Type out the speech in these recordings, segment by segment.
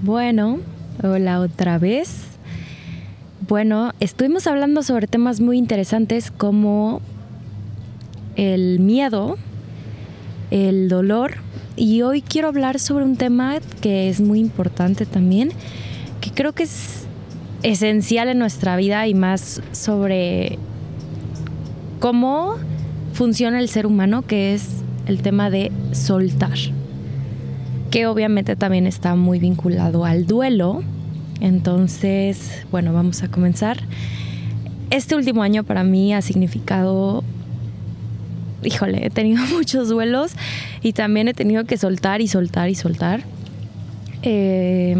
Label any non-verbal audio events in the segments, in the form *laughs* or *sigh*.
Bueno, hola otra vez. Bueno, estuvimos hablando sobre temas muy interesantes como el miedo, el dolor y hoy quiero hablar sobre un tema que es muy importante también, que creo que es esencial en nuestra vida y más sobre cómo funciona el ser humano, que es el tema de soltar que obviamente también está muy vinculado al duelo. Entonces, bueno, vamos a comenzar. Este último año para mí ha significado, híjole, he tenido *laughs* muchos duelos y también he tenido que soltar y soltar y soltar. Eh,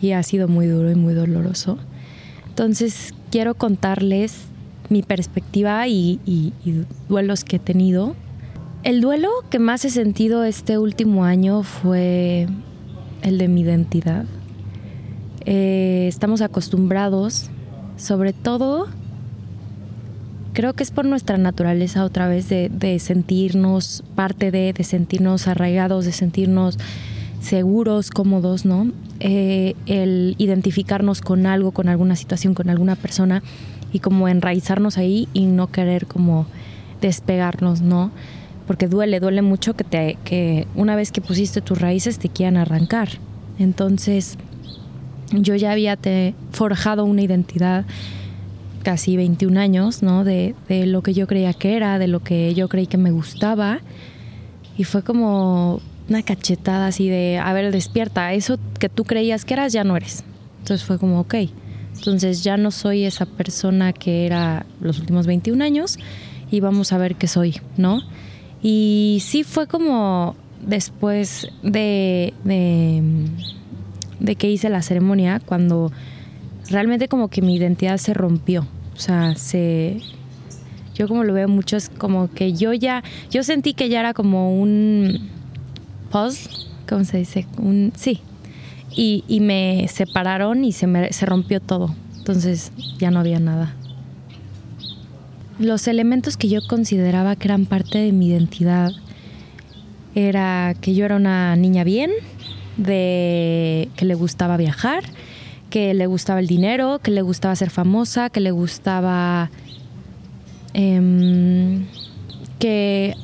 y ha sido muy duro y muy doloroso. Entonces, quiero contarles mi perspectiva y, y duelos que he tenido el duelo que más he sentido este último año fue el de mi identidad. Eh, estamos acostumbrados, sobre todo, creo que es por nuestra naturaleza otra vez de, sentirnos parte de, de sentirnos arraigados, de sentirnos seguros, cómodos, ¿no? Eh, el identificarnos con algo, con alguna situación, con alguna persona y como enraizarnos ahí y no querer como despegarnos, ¿no? Porque duele, duele mucho que, te, que una vez que pusiste tus raíces te quieran arrancar. Entonces, yo ya había te forjado una identidad casi 21 años, ¿no? De, de, lo que yo creía que era, de lo que yo creí que me gustaba. Y fue como una cachetada así de, a ver, despierta, eso que tú creías que eras ya no eres. Entonces fue como, ok, entonces ya no soy esa persona que era los últimos 21 años y vamos a ver qué soy, ¿no? Y sí fue como después de, de, que hice la ceremonia, cuando realmente como que mi identidad se rompió. O sea, se, yo como lo veo mucho es como que yo ya, yo sentí que ya era como un pause, ¿cómo se dice? Un, sí. Y, y me separaron y se, me, se rompió todo. Entonces ya no había nada los elementos que yo consideraba que eran parte de mi identidad era que yo era una niña bien, de que le gustaba viajar, que le gustaba el dinero, que le gustaba ser famosa, que le gustaba em, que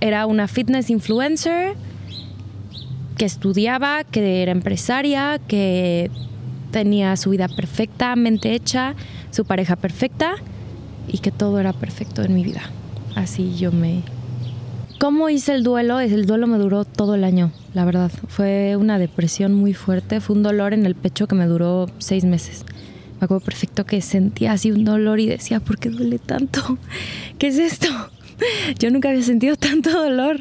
era una fitness influencer, que estudiaba, que era empresaria, que tenía su vida perfectamente hecha, su pareja perfecta y que todo era perfecto en mi vida. Así yo me... ¿Cómo hice el duelo? El duelo me duró todo el año, la verdad. Fue una depresión muy fuerte, fue un dolor en el pecho que me duró seis meses. Me acuerdo perfecto que sentía así un dolor y decía, ¿por qué duele tanto? *laughs* ¿Qué es esto? *laughs* Yo nunca había sentido *laughs* tanto dolor.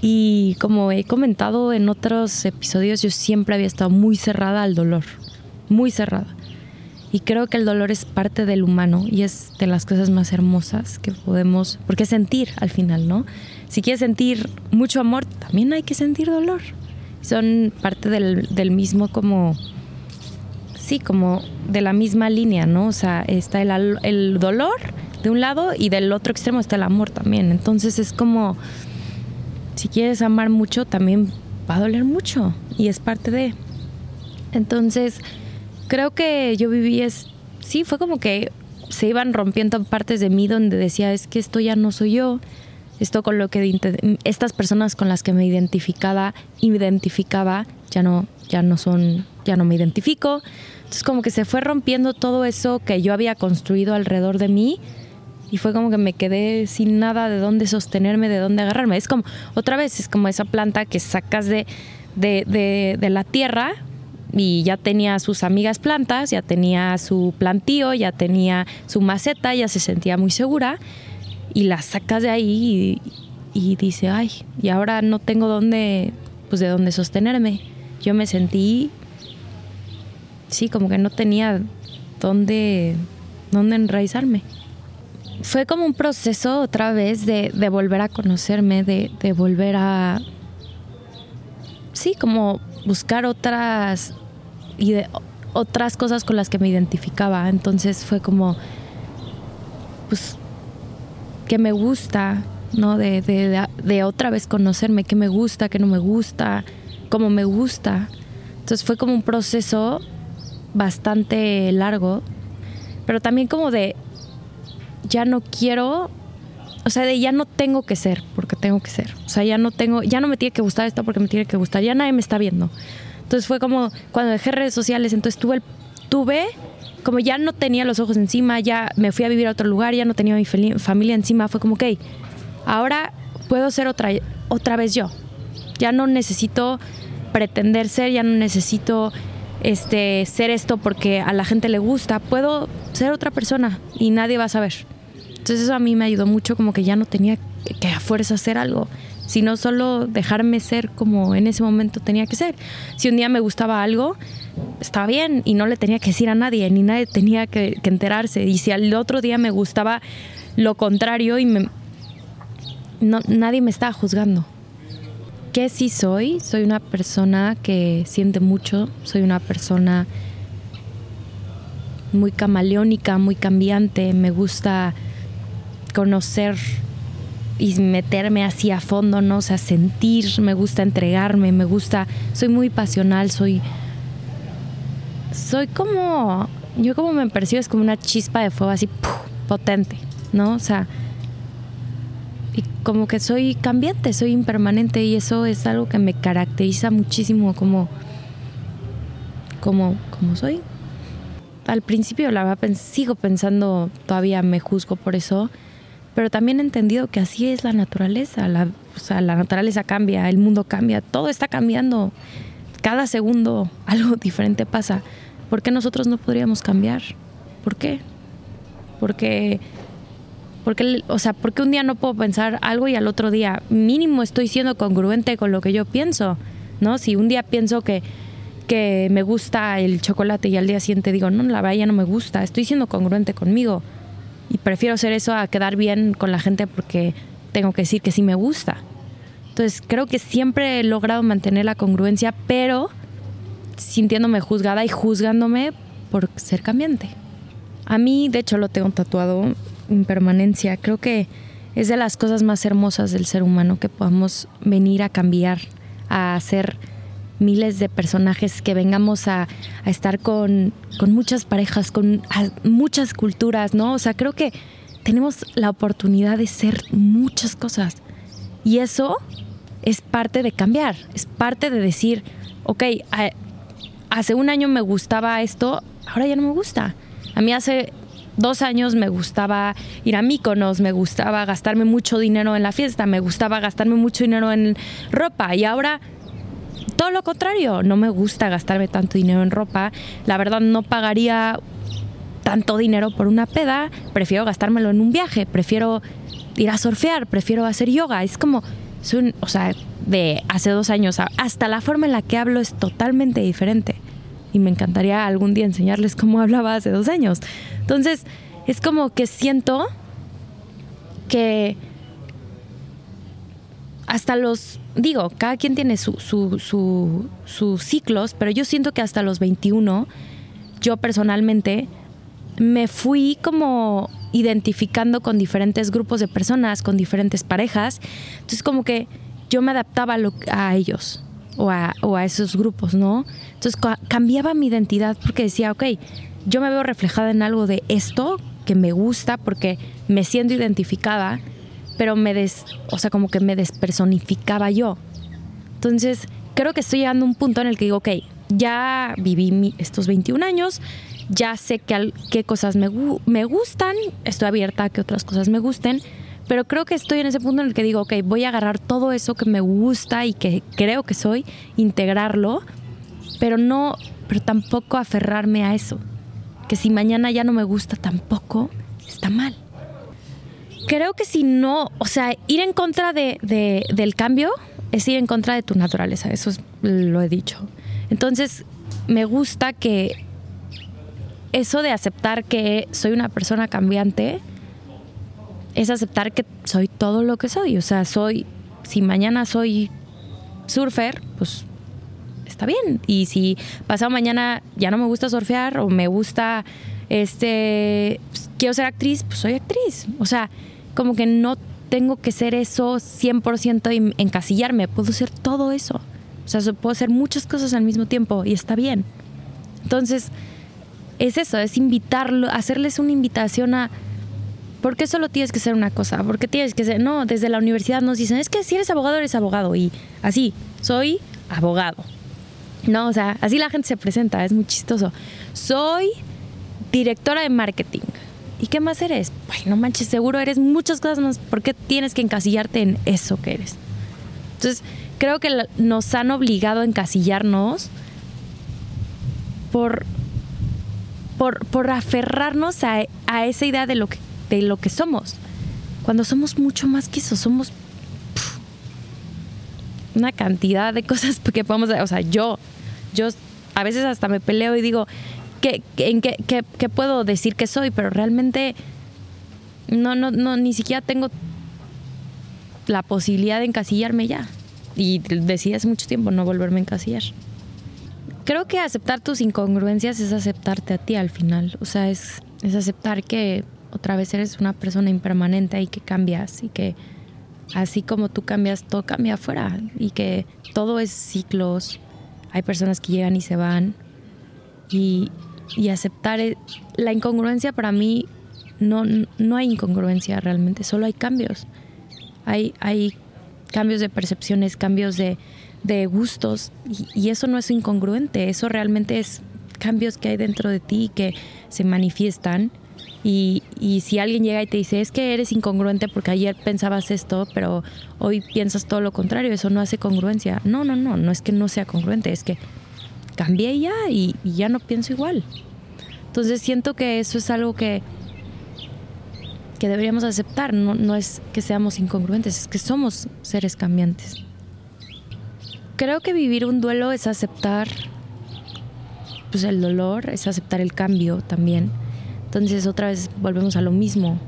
Y como he comentado en otros episodios, yo siempre había estado muy cerrada al dolor, muy cerrada. Y creo que el dolor es parte del humano y es de las cosas más hermosas que podemos, porque sentir al final, ¿no? Si quieres sentir mucho amor, también hay que sentir dolor. Son parte del, del mismo como, sí, como de la misma línea, ¿no? O sea, está el, el dolor de un lado y del otro extremo está el amor también. Entonces es como, si quieres amar mucho, también va a doler mucho y es parte de... Entonces, creo que yo viví es, sí, fue como que se iban rompiendo partes de mí donde decía, es que esto ya no soy yo, esto con lo que estas personas con las que me identificaba, identificaba, ya no, ya no son, ya no me identifico. Entonces como que se fue rompiendo todo eso que yo había construido alrededor de mí y fue como que me quedé sin nada de dónde sostenerme, de dónde agarrarme. Es como, otra vez, es como esa planta que sacas de, de, de, de la tierra, y ya tenía sus amigas plantas, ya tenía su plantío, ya tenía su maceta, ya se sentía muy segura y la sacas de ahí y, dice, ay, y ahora no tengo dónde, pues de dónde sostenerme. Yo me sentí, sí, como que no tenía dónde, dónde enraizarme. Fue como un proceso otra vez de, volver a conocerme, de volver a, sí, como buscar otras y de otras cosas con las que me identificaba. Entonces fue como, pues, que me gusta, ¿no? De, de, de, otra vez conocerme, qué me gusta, qué no me gusta, cómo me gusta. Entonces fue como un proceso bastante largo, pero también como de ya no quiero, o sea, de ya no tengo que ser porque tengo que ser. O sea, ya no tengo, ya no me tiene que gustar esto porque me tiene que gustar, ya nadie me está viendo. Entonces fue como cuando dejé redes sociales, entonces tuve, tuve como ya no tenía los ojos encima, ya me fui a vivir a otro lugar, ya no tenía mi familia encima, fue como, ok, ahora puedo ser otra, otra vez yo. Ya no necesito pretender ser, ya no necesito este, ser esto porque a la gente le gusta, puedo ser otra persona y nadie va a saber. Entonces eso a mí me ayudó mucho, como que ya no tenía que a fuerza hacer algo sino solo dejarme ser como en ese momento tenía que ser. Si un día me gustaba algo, estaba bien y no le tenía que decir a nadie, ni nadie tenía que, enterarse. Y si al otro día me gustaba lo contrario y me, no, nadie me estaba juzgando. ¿Qué sí soy? Soy una persona que siente mucho, soy una persona muy camaleónica, muy cambiante, me gusta conocer y meterme así a fondo, ¿no? O sea, sentir, me gusta entregarme, me gusta, soy muy pasional, soy, soy como, yo como me percibo es como una chispa de fuego así potente, ¿no? O sea, y como que soy cambiante, soy impermanente y eso es algo que me caracteriza muchísimo como, como, como soy. Al principio, la verdad, sigo pensando, todavía me juzgo por eso, pero también he entendido que así es la naturaleza, la, o sea, la naturaleza cambia, el mundo cambia, todo está cambiando, cada segundo *laughs* algo diferente pasa. ¿Por qué nosotros no podríamos cambiar? ¿Por qué? Porque, porque, o sea, porque un día no puedo pensar algo y al otro día mínimo estoy siendo congruente con lo que yo pienso, ¿no? Si un día pienso que, que me gusta el chocolate y al día siguiente digo, no, la verdad no me gusta, estoy siendo congruente conmigo y prefiero hacer eso a quedar bien con la gente porque tengo que decir que sí me gusta. Entonces creo que siempre he logrado mantener la congruencia, pero sintiéndome juzgada y juzgándome por ser cambiante. A mí, de hecho, lo tengo tatuado en permanencia. Creo que es de las cosas más hermosas del ser humano que podamos venir a cambiar, a ser miles de personajes, que vengamos a, estar con, muchas parejas, con muchas culturas, ¿no? O sea, creo que tenemos la oportunidad de ser muchas cosas. Y eso es parte de cambiar, es parte de decir, ok, hace un año me gustaba esto, ahora ya no me gusta. A mí hace dos años me gustaba ir a Míconos, me gustaba gastarme mucho dinero en la fiesta, me gustaba gastarme mucho dinero en ropa y ahora todo lo contrario, no me gusta gastarme tanto dinero en ropa. La verdad no pagaría tanto dinero por una peda, prefiero gastármelo en un viaje, prefiero ir a surfear, prefiero hacer yoga. Es como, o sea, de hace dos años, hasta la forma en la que hablo es totalmente diferente. Y me encantaría algún día enseñarles cómo hablaba hace dos años. Entonces, es como que siento que hasta los, digo, cada quien tiene sus su, ciclos, pero yo siento que hasta los 21, yo personalmente me fui como identificando con diferentes grupos de personas, con diferentes parejas. Entonces como que yo me adaptaba a, ellos o a, o a, esos grupos, ¿no? Entonces cambiaba mi identidad porque decía, ok, yo me veo reflejada en algo de esto que me gusta porque me siento identificada pero me des, o sea, como que me despersonificaba yo. Entonces, creo que estoy llegando a un punto en el que digo, ok, ya viví estos 21 años, ya sé qué cosas me, me gustan, estoy abierta a que otras cosas me gusten, pero creo que estoy en ese punto en el que digo, ok, voy a agarrar todo eso que me gusta y que creo que soy, integrarlo, pero no, pero tampoco aferrarme a eso. Que si mañana ya no me gusta tampoco, está mal creo que si no, o sea, ir en contra de, del cambio es ir en contra de tu naturaleza, eso lo he dicho. Entonces, me gusta que eso de aceptar que soy una persona cambiante es aceptar que soy todo lo que soy. O sea, soy, si mañana soy surfer, pues está bien. Y si pasado mañana ya no me gusta surfear o me gusta, este, pues, quiero ser actriz, pues soy actriz. O sea, como que no tengo que ser eso 100% y encasillarme, puedo ser todo eso. O sea, puedo hacer muchas cosas al mismo tiempo y está bien. Entonces, es eso, es invitarlo, hacerles una invitación a ¿por qué solo tienes que ser una cosa? ¿Por qué tienes que ser? No, desde la universidad nos dicen, es que si eres abogado, eres abogado. Y así, soy abogado. No, o sea, así la gente se presenta, es muy chistoso. Soy directora de marketing. ¿Y qué más eres? Ay, no manches, seguro eres muchas cosas más. ¿Por qué tienes que encasillarte en eso que eres? Entonces, creo que nos han obligado a encasillarnos por, por, por aferrarnos a, a esa idea de lo que de lo que somos. Cuando somos mucho más que eso, somos una cantidad de cosas *laughs* que podemos, o sea, yo, yo a veces hasta me peleo y digo, ¿qué, en qué, qué, puedo decir que soy? Pero realmente no, no, no, ni siquiera tengo la posibilidad de encasillarme ya. Y decidí hace mucho tiempo no volverme a encasillar. Creo que aceptar tus incongruencias es aceptarte a ti al final. O sea, es, es aceptar que otra vez eres una persona impermanente y que cambias y que así como tú cambias, todo cambia afuera y que todo es ciclos. Hay personas que llegan y se van y, aceptar e, la incongruencia para mí no, no hay incongruencia realmente, solo hay cambios. Hay, hay cambios de percepciones, cambios de, gustos y, y, eso no es incongruente, eso realmente es cambios que hay dentro de ti que se manifiestan y, si alguien llega y te dice, es que eres incongruente porque ayer pensabas esto, pero hoy piensas todo lo contrario, eso no hace congruencia. No, no, no, no es que no sea congruente, es que cambié ya y, ya no pienso igual. Entonces siento que eso es algo que, que deberíamos aceptar, no, no es que seamos incongruentes, es que somos seres cambiantes. Creo que vivir un duelo es aceptar pues, el dolor, es aceptar el cambio también entonces otra vez volvemos a lo mismo.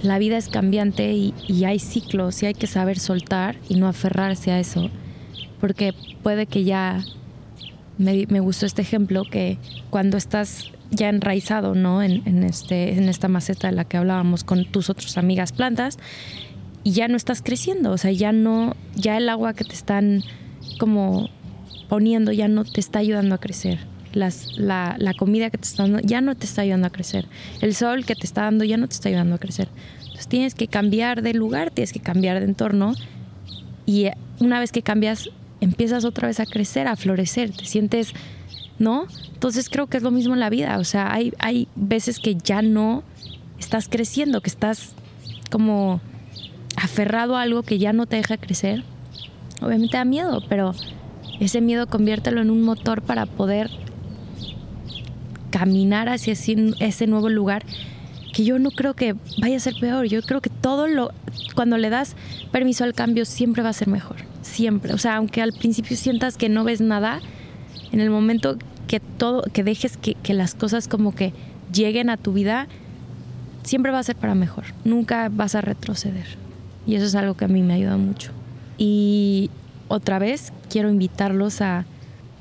La vida es cambiante y, hay ciclos y hay que saber soltar y no aferrarse a eso. Porque puede que ya, me, gustó este ejemplo, que cuando estás ya enraizado ¿no? En, este, en esta maceta de la que hablábamos con tus otras amigas plantas, y ya no estás creciendo, o sea, ya no, ya el agua que te están como poniendo ya no te está ayudando a crecer la, la, comida que te está dando ya no te está ayudando a crecer. El sol que te está dando ya no te está ayudando a crecer. Entonces tienes que cambiar de lugar, tienes que cambiar de entorno y una vez que cambias empiezas otra vez a crecer, a florecer, te sientes, ¿no? Entonces creo que es lo mismo en la vida, o sea, hay, veces que ya no estás creciendo, que estás como aferrado a algo que ya no te deja crecer. Obviamente da miedo, pero ese miedo conviértelo en un motor para poder caminar hacia ese nuevo lugar que yo no creo que vaya a ser peor. Yo creo que todo lo, cuando le das permiso al cambio, siempre va a ser mejor. Siempre. O sea, aunque al principio sientas que no ves nada, en el momento que todo, que dejes que, que las cosas como que lleguen a tu vida, siempre va a ser para mejor. Nunca vas a retroceder. Y eso es algo que a mí me ayuda mucho. Y otra vez quiero invitarlos a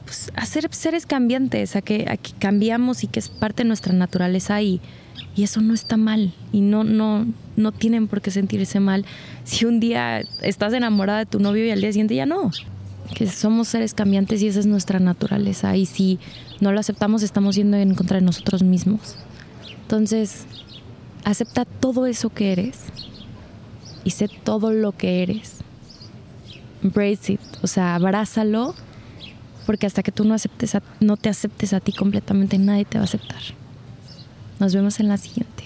pues, a ser seres cambiantes, a que, cambiamos y que es parte de nuestra naturaleza y, y eso no está mal y no, no, no tienen por qué sentirse mal si un día estás enamorada de tu novio y al día siguiente ya no. Que somos seres cambiantes y esa es nuestra naturaleza y si no lo aceptamos estamos yendo en contra de nosotros mismos. Entonces, acepta todo eso que eres y sé todo lo que eres. Embrace it, o sea, abrázalo porque hasta que tú no, aceptes no te aceptes a ti completamente, nadie te va a aceptar. Nos vemos en la siguiente.